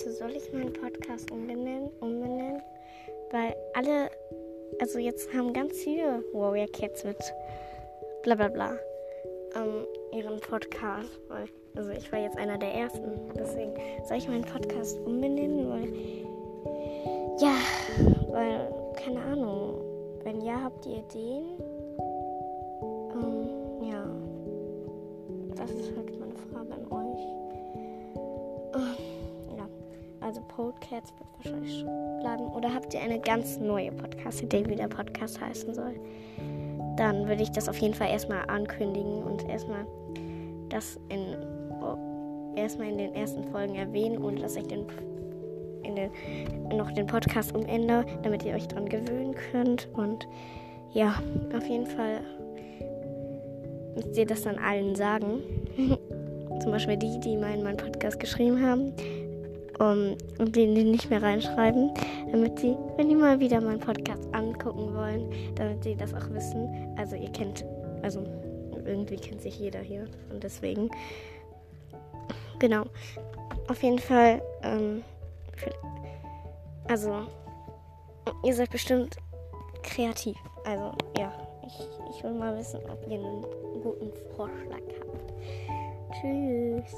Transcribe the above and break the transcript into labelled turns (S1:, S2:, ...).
S1: soll ich meinen Podcast umbenennen? umbenennen? Weil alle, also jetzt haben ganz viele Warrior Cats mit bla bla bla ähm, ihren Podcast. Weil, also ich war jetzt einer der ersten. Deswegen soll ich meinen Podcast umbenennen? Weil, ja, weil, keine Ahnung. Wenn ja, habt ihr Ideen? Ähm, ja. Das ist halt Also Podcats wird wahrscheinlich bleiben. Oder habt ihr eine ganz neue Podcast-Idee, wie der Podcast heißen soll? Dann würde ich das auf jeden Fall erstmal ankündigen und erstmal das in oh, erstmal in den ersten Folgen erwähnen, ohne dass ich den in den, noch den Podcast umändere, damit ihr euch dran gewöhnen könnt. Und ja, auf jeden Fall müsst ihr das dann allen sagen. Zum Beispiel die, die in meinen Podcast geschrieben haben. Um, und die nicht mehr reinschreiben, damit sie, wenn die mal wieder meinen Podcast angucken wollen, damit sie das auch wissen. Also ihr kennt, also irgendwie kennt sich jeder hier und deswegen, genau. Auf jeden Fall, ähm, also ihr seid bestimmt kreativ. Also ja, ich, ich will mal wissen, ob ihr einen guten Vorschlag habt. Tschüss.